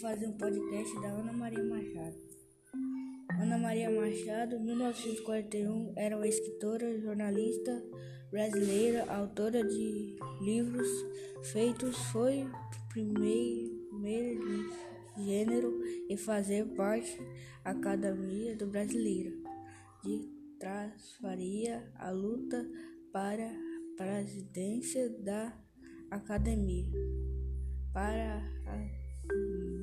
fazer um podcast da Ana Maria Machado. Ana Maria Machado, 1941, era uma escritora, jornalista brasileira, autora de livros feitos, foi primeira de gênero e fazer parte da Academia do Brasileira de Transfaria a luta para a presidência da Academia para a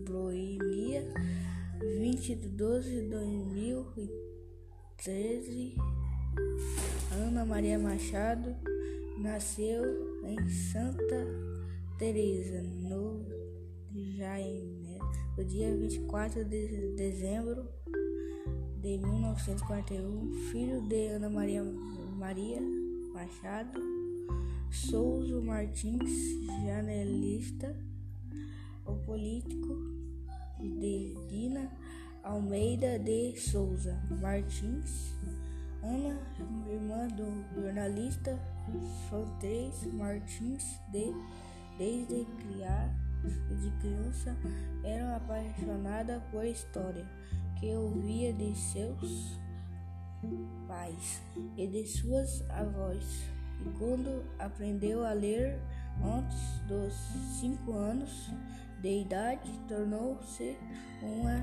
Boemia 20 de 12 de 2013 Ana Maria Machado nasceu em Santa Teresa no Jaime, no dia 24 de dezembro de 1941, filho de Ana Maria Maria Machado Souza Martins, janelista, o político de Dina Almeida de Souza Martins, Ana, irmã do jornalista Frantrês Martins, de, desde criar, de criança era apaixonada por história que ouvia de seus pais e de suas avós. E quando aprendeu a ler antes dos cinco anos de idade, tornou-se uma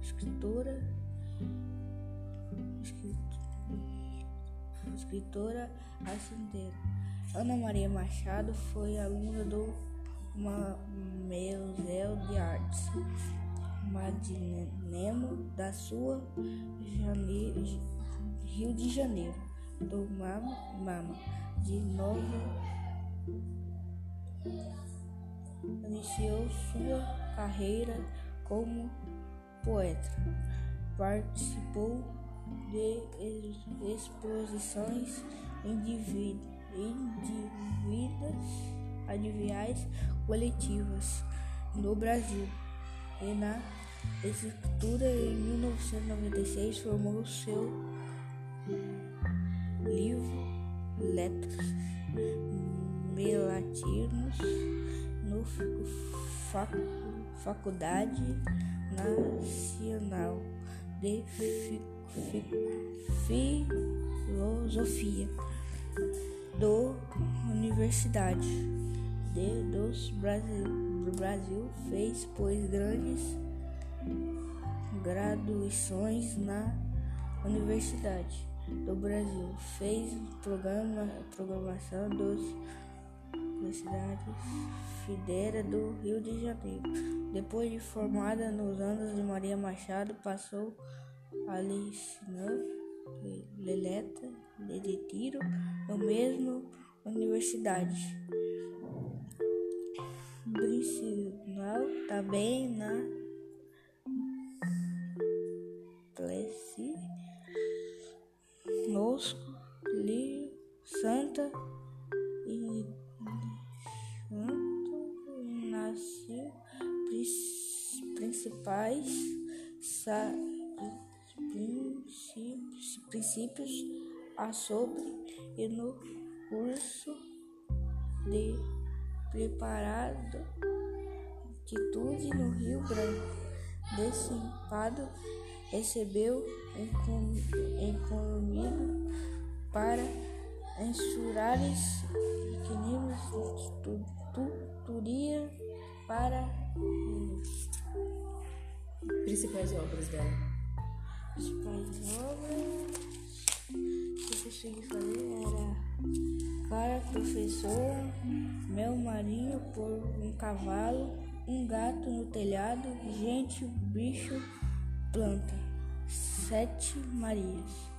escritora, escritora ascendente. Ana Maria Machado foi aluna do Museu de Artes Madinemo da sua Rio de Janeiro do Mama, Mama de Nova iniciou sua carreira como poeta. Participou de exposições individuais coletivas no Brasil e na escritura em 1996 formou seu livro Letras Melatinos no fac, Faculdade Nacional de Filosofia do Universidade de, dos Brasil, Brasil fez pois grandes graduações na Universidade do Brasil. Fez programa, programação dos Universidades Fidera do Rio de Janeiro. Depois de formada nos anos de Maria Machado, passou a lecionar Leleta de Tiro, no mesmo universidade. Principal também na Plessi Nosco, Li, Santa principais princípios, princípios a sobre e no curso de preparado atitude no Rio Branco. Desimpado recebeu encomido para ensurares pequeninos tutoria para principais obras dela. Principais obras que eu consegui fazer era para professor, meu marinho por um cavalo, um gato no telhado, gente, bicho, planta, sete Marias.